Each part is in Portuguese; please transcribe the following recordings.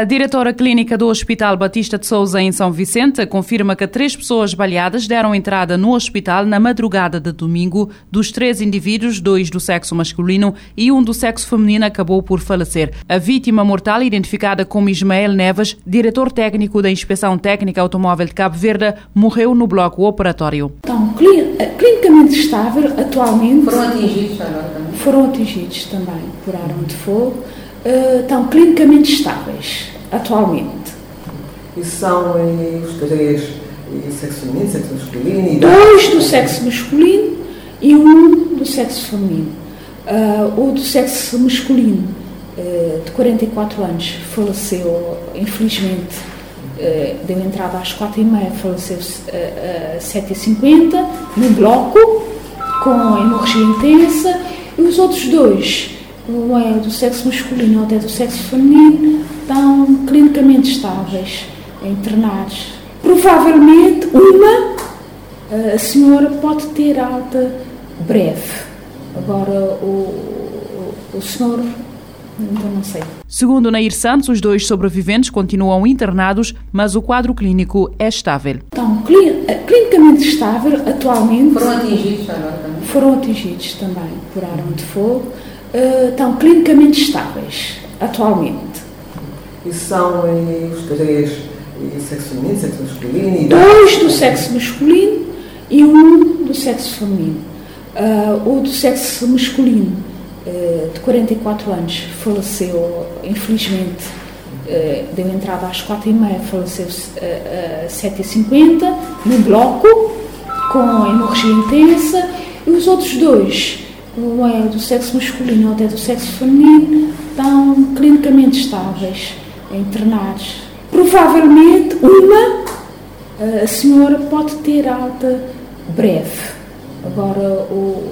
A diretora clínica do Hospital Batista de Souza, em São Vicente, confirma que três pessoas baleadas deram entrada no hospital na madrugada de domingo. Dos três indivíduos, dois do sexo masculino e um do sexo feminino acabou por falecer. A vítima mortal, identificada como Ismael Neves, diretor técnico da Inspeção Técnica Automóvel de Cabo Verde, morreu no bloco operatório. Então, clinicamente estável, atualmente. Foram atingidos? Foram atingidos também por arma de fogo uh, estão clinicamente estáveis, atualmente. E são eh, os três e sexo feminino, sexo masculino? E Dois do sexo masculino e um do sexo feminino. Uh, o do sexo masculino, uh, de 44 anos, faleceu, infelizmente, uh, deu entrada às 4h30, faleceu às 7h50, no bloco, com hemorragia intensa, e os outros dois ou é do sexo masculino ou até do sexo feminino, estão clinicamente estáveis, internados. Provavelmente uma, a senhora pode ter alta breve. Agora o, o, o senhor ainda não sei. Segundo Nair Santos, os dois sobreviventes continuam internados, mas o quadro clínico é estável. Estão clinicamente estável atualmente. Foram atingidos agora também? Foram atingidos também por arma de fogo uh, estão clinicamente estáveis, atualmente. E são os três e sexo feminino, sexo masculino? E Dois do sexo masculino e um do sexo feminino. Uh, o do sexo masculino, uh, de 44 anos, faleceu, infelizmente, uh, deu entrada às 4h30, faleceu às 7h50, no bloco, com hemorragia intensa, e os outros dois ou é do sexo masculino ou até do sexo feminino, estão clinicamente estáveis, internados. Provavelmente uma, a senhora pode ter alta breve. Agora o,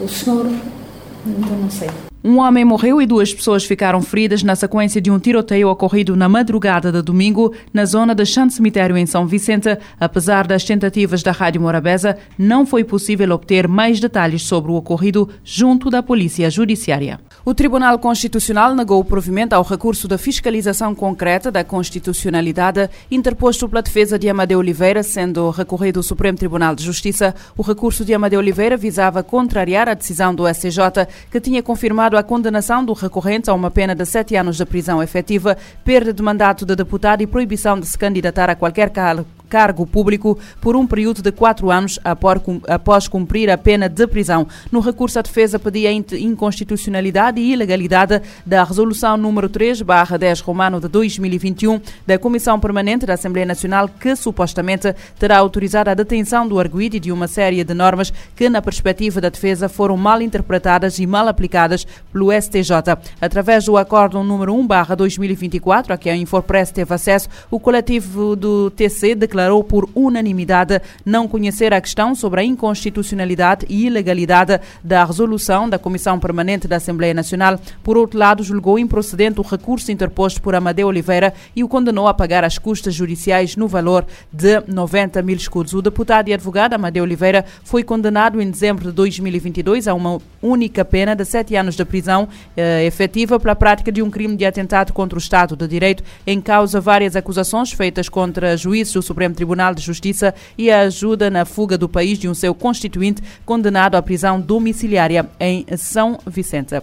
o, senhor, ainda não sei. Um homem morreu e duas pessoas ficaram feridas na sequência de um tiroteio ocorrido na madrugada de domingo na zona de Chante Cemitério em São Vicente. Apesar das tentativas da Rádio Morabeza, não foi possível obter mais detalhes sobre o ocorrido junto da Polícia Judiciária. O Tribunal Constitucional negou o provimento ao recurso da fiscalização concreta da constitucionalidade interposto pela defesa de Amadeu Oliveira, sendo recorrido ao Supremo Tribunal de Justiça. O recurso de Amadeu Oliveira visava contrariar a decisão do SCJ, que tinha confirmado a condenação do recorrente a uma pena de sete anos de prisão efetiva, perda de mandato de deputado e proibição de se candidatar a qualquer cargo cargo público por um período de quatro anos após cumprir a pena de prisão. No recurso, a defesa pedia inconstitucionalidade e ilegalidade da resolução número 3, barra 10 romano de 2021 da Comissão Permanente da Assembleia Nacional que supostamente terá autorizado a detenção do arguído e de uma série de normas que, na perspectiva da defesa, foram mal interpretadas e mal aplicadas pelo STJ. Através do Acórdão número 1, barra 2024, a que a Infopress teve acesso, o coletivo do TC declarou declarou por unanimidade não conhecer a questão sobre a inconstitucionalidade e ilegalidade da resolução da Comissão Permanente da Assembleia Nacional. Por outro lado, julgou improcedente o recurso interposto por Amadeu Oliveira e o condenou a pagar as custas judiciais no valor de 90 mil escudos. O deputado e advogado Amadeu Oliveira foi condenado em dezembro de 2022 a uma única pena de sete anos de prisão eh, efetiva pela prática de um crime de atentado contra o Estado de Direito, em causa várias acusações feitas contra juízes do Supremo Supremo Tribunal de Justiça e a ajuda na fuga do país de um seu constituinte condenado à prisão domiciliária em São Vicente.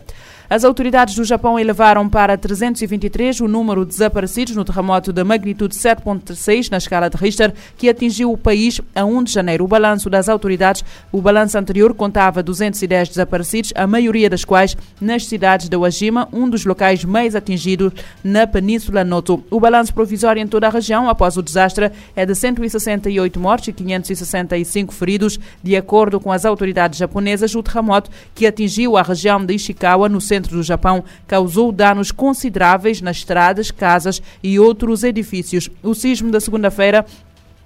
As autoridades do Japão elevaram para 323 o número de desaparecidos no terremoto de magnitude 7.6 na escala de Richter, que atingiu o país a 1 de janeiro. O balanço das autoridades, o balanço anterior contava 210 desaparecidos, a maioria das quais nas cidades de Wajima, um dos locais mais atingidos na Península Noto. O balanço provisório em toda a região após o desastre é de 168 mortes e 565 feridos, de acordo com as autoridades japonesas. O terremoto que atingiu a região de Ishikawa, no centro centro do Japão causou danos consideráveis nas estradas, casas e outros edifícios. O sismo da segunda-feira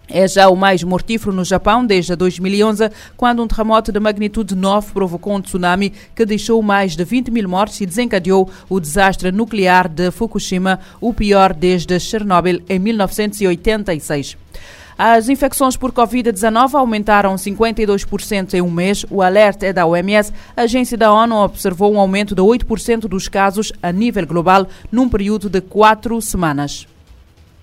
é já o mais mortífero no Japão desde 2011, quando um terremoto de magnitude 9 provocou um tsunami que deixou mais de 20 mil mortes e desencadeou o desastre nuclear de Fukushima, o pior desde Chernobyl em 1986. As infecções por Covid-19 aumentaram 52% em um mês. O alerta é da OMS. A agência da ONU observou um aumento de 8% dos casos a nível global num período de quatro semanas.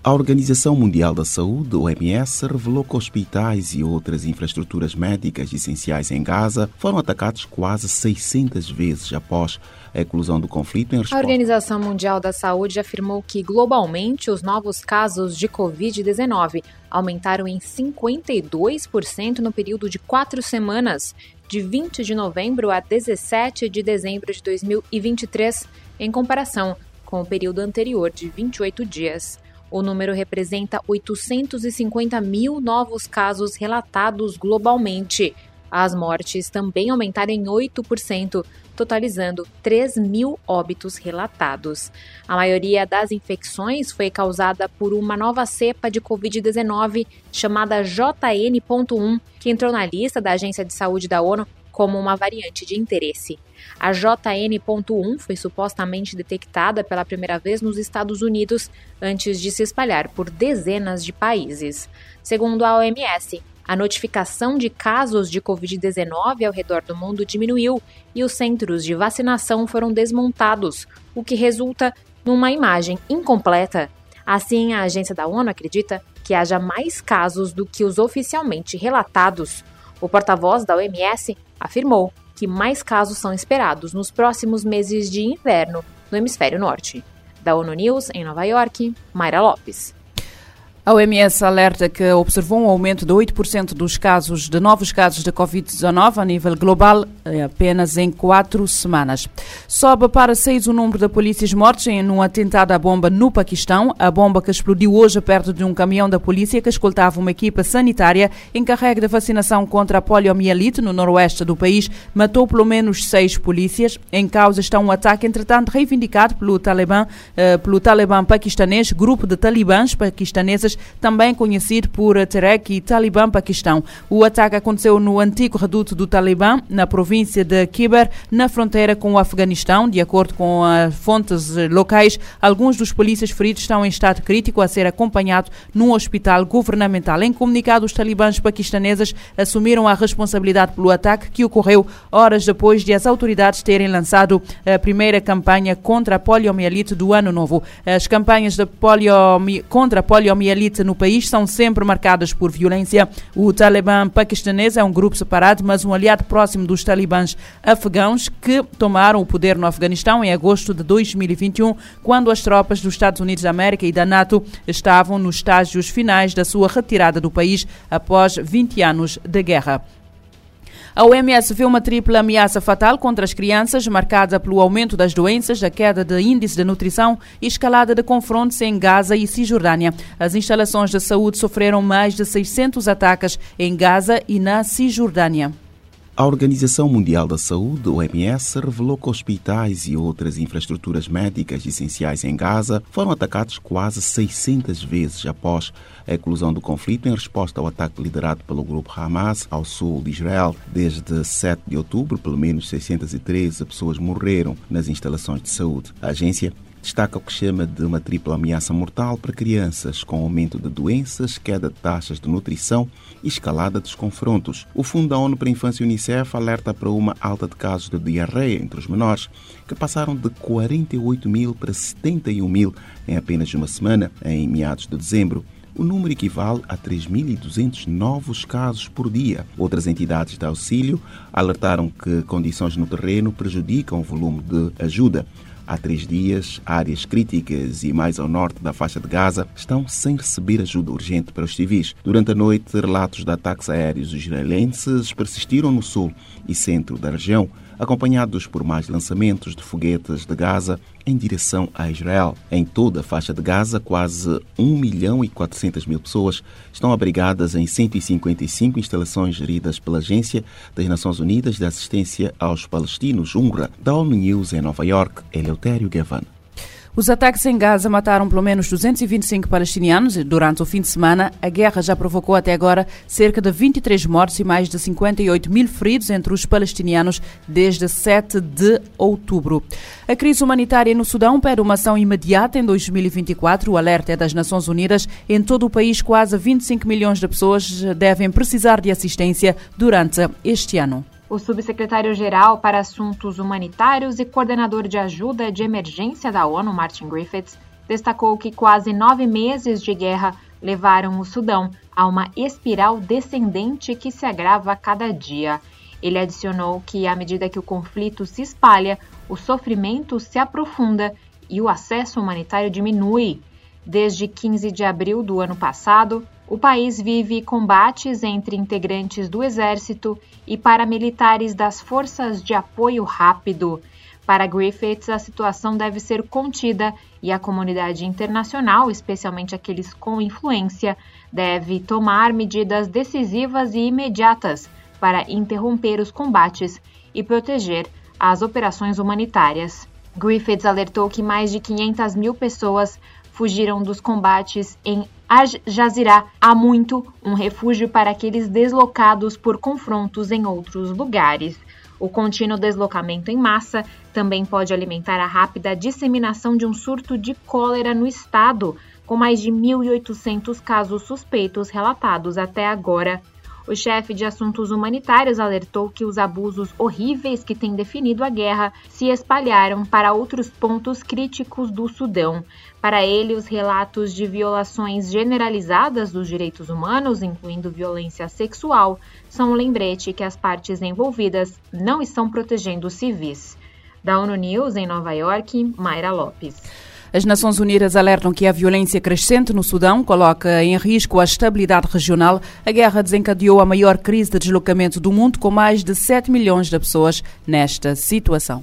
A Organização Mundial da Saúde, OMS, revelou que hospitais e outras infraestruturas médicas essenciais em Gaza foram atacados quase 600 vezes após a eclosão do conflito em resposta. A Organização Mundial da Saúde afirmou que, globalmente, os novos casos de Covid-19 aumentaram em 52% no período de quatro semanas, de 20 de novembro a 17 de dezembro de 2023, em comparação com o período anterior de 28 dias. O número representa 850 mil novos casos relatados globalmente. As mortes também aumentaram em 8%, totalizando 3 mil óbitos relatados. A maioria das infecções foi causada por uma nova cepa de Covid-19 chamada JN.1, que entrou na lista da Agência de Saúde da ONU como uma variante de interesse. A JN.1 foi supostamente detectada pela primeira vez nos Estados Unidos antes de se espalhar por dezenas de países. Segundo a OMS, a notificação de casos de Covid-19 ao redor do mundo diminuiu e os centros de vacinação foram desmontados, o que resulta numa imagem incompleta. Assim, a agência da ONU acredita que haja mais casos do que os oficialmente relatados. O porta-voz da OMS afirmou que mais casos são esperados nos próximos meses de inverno no hemisfério norte. Da ONU News, em Nova York, Mayra Lopes. A OMS alerta que observou um aumento de 8% dos casos de novos casos de Covid-19 a nível global eh, apenas em quatro semanas. Sobe para seis o número de polícias mortos em um atentado à bomba no Paquistão. A bomba que explodiu hoje perto de um caminhão da polícia que escoltava uma equipa sanitária encarregue de vacinação contra a poliomielite no noroeste do país matou pelo menos seis polícias. Em causa está um ataque, entretanto, reivindicado pelo Talibã, eh, pelo Talibã paquistanês, grupo de talibãs paquistaneses também conhecido por Terek e Talibã Paquistão. O ataque aconteceu no antigo reduto do Talibã, na província de Kiber, na fronteira com o Afeganistão. De acordo com fontes locais, alguns dos polícias feridos estão em estado crítico a ser acompanhado num hospital governamental. Em comunicado, os talibãs paquistaneses assumiram a responsabilidade pelo ataque que ocorreu horas depois de as autoridades terem lançado a primeira campanha contra a poliomielite do ano novo. As campanhas de poliomi contra a poliomielite elite no país são sempre marcadas por violência. O Talibã paquistanês é um grupo separado, mas um aliado próximo dos talibãs afegãos que tomaram o poder no Afeganistão em agosto de 2021, quando as tropas dos Estados Unidos da América e da NATO estavam nos estágios finais da sua retirada do país após 20 anos de guerra. A OMS vê uma tripla ameaça fatal contra as crianças, marcada pelo aumento das doenças, a queda de índice de nutrição e escalada de confrontos em Gaza e Cisjordânia. As instalações de saúde sofreram mais de 600 ataques em Gaza e na Cisjordânia. A Organização Mundial da Saúde, OMS, revelou que hospitais e outras infraestruturas médicas essenciais em Gaza foram atacados quase 600 vezes após a eclosão do conflito em resposta ao ataque liderado pelo grupo Hamas ao sul de Israel. Desde 7 de outubro, pelo menos 613 pessoas morreram nas instalações de saúde. A agência destaca o que chama de uma tripla ameaça mortal para crianças, com aumento de doenças, queda de taxas de nutrição e escalada dos confrontos. O Fundo da ONU para a Infância Unicef alerta para uma alta de casos de diarreia entre os menores, que passaram de 48 mil para 71 mil em apenas uma semana, em meados de dezembro. O número equivale a 3.200 novos casos por dia. Outras entidades de auxílio alertaram que condições no terreno prejudicam o volume de ajuda. Há três dias, áreas críticas e mais ao norte da faixa de Gaza estão sem receber ajuda urgente para os civis. Durante a noite, relatos de ataques aéreos israelenses persistiram no sul e centro da região acompanhados por mais lançamentos de foguetes de Gaza em direção a Israel. Em toda a faixa de Gaza, quase 1 milhão e 400 mil pessoas estão abrigadas em 155 instalações geridas pela Agência das Nações Unidas de Assistência aos Palestinos, UNRWA, da ONU News em Nova York, Eleutério Gavan. Os ataques em Gaza mataram pelo menos 225 palestinianos durante o fim de semana. A guerra já provocou até agora cerca de 23 mortos e mais de 58 mil feridos entre os palestinianos desde 7 de outubro. A crise humanitária no Sudão pede uma ação imediata em 2024. O alerta é das Nações Unidas. Em todo o país, quase 25 milhões de pessoas devem precisar de assistência durante este ano. O subsecretário-geral para Assuntos Humanitários e coordenador de ajuda de emergência da ONU, Martin Griffiths, destacou que quase nove meses de guerra levaram o Sudão a uma espiral descendente que se agrava a cada dia. Ele adicionou que, à medida que o conflito se espalha, o sofrimento se aprofunda e o acesso humanitário diminui. Desde 15 de abril do ano passado, o país vive combates entre integrantes do exército e paramilitares das Forças de Apoio Rápido. Para Griffiths, a situação deve ser contida e a comunidade internacional, especialmente aqueles com influência, deve tomar medidas decisivas e imediatas para interromper os combates e proteger as operações humanitárias. Griffiths alertou que mais de 500 mil pessoas fugiram dos combates em Al-Jazira há muito um refúgio para aqueles deslocados por confrontos em outros lugares. O contínuo deslocamento em massa também pode alimentar a rápida disseminação de um surto de cólera no estado, com mais de 1.800 casos suspeitos relatados até agora. O chefe de assuntos humanitários alertou que os abusos horríveis que têm definido a guerra se espalharam para outros pontos críticos do Sudão. Para ele, os relatos de violações generalizadas dos direitos humanos, incluindo violência sexual, são um lembrete que as partes envolvidas não estão protegendo os civis. Da ONU News, em Nova York, Mayra Lopes. As Nações Unidas alertam que a violência crescente no Sudão coloca em risco a estabilidade regional. A guerra desencadeou a maior crise de deslocamento do mundo, com mais de 7 milhões de pessoas nesta situação.